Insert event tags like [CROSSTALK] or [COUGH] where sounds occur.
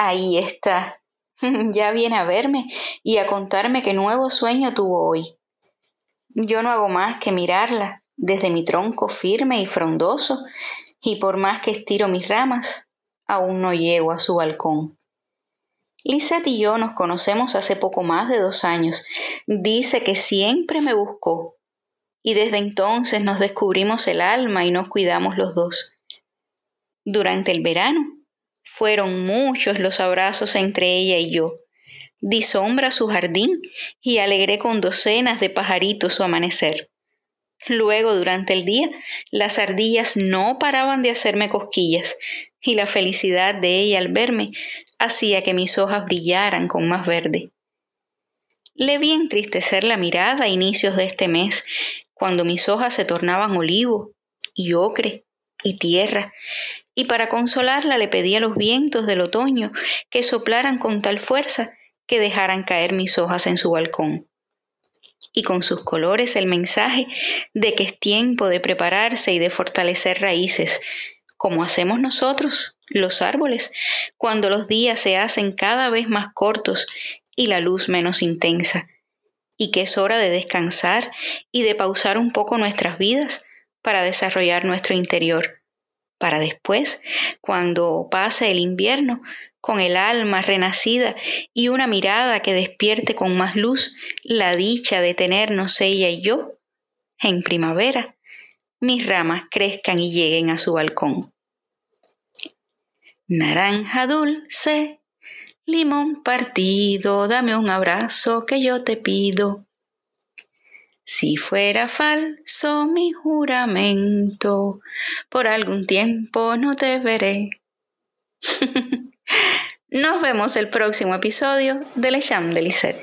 Ahí está. [LAUGHS] ya viene a verme y a contarme qué nuevo sueño tuvo hoy. Yo no hago más que mirarla desde mi tronco firme y frondoso, y por más que estiro mis ramas, aún no llego a su balcón. Lisette y yo nos conocemos hace poco más de dos años. Dice que siempre me buscó. Y desde entonces nos descubrimos el alma y nos cuidamos los dos. Durante el verano fueron muchos los abrazos entre ella y yo. Di sombra a su jardín y alegré con docenas de pajaritos su amanecer. Luego, durante el día, las ardillas no paraban de hacerme cosquillas, y la felicidad de ella al verme hacía que mis hojas brillaran con más verde. Le vi entristecer la mirada a inicios de este mes, cuando mis hojas se tornaban olivo y ocre y tierra, y para consolarla le pedí a los vientos del otoño que soplaran con tal fuerza que dejaran caer mis hojas en su balcón. Y con sus colores el mensaje de que es tiempo de prepararse y de fortalecer raíces, como hacemos nosotros, los árboles, cuando los días se hacen cada vez más cortos y la luz menos intensa, y que es hora de descansar y de pausar un poco nuestras vidas para desarrollar nuestro interior, para después, cuando pase el invierno, con el alma renacida y una mirada que despierte con más luz la dicha de tenernos ella y yo, en primavera, mis ramas crezcan y lleguen a su balcón. Naranja dulce, limón partido, dame un abrazo que yo te pido. Si fuera falso mi juramento, por algún tiempo no te veré. [LAUGHS] Nos vemos el próximo episodio de Le Cham de Lisette.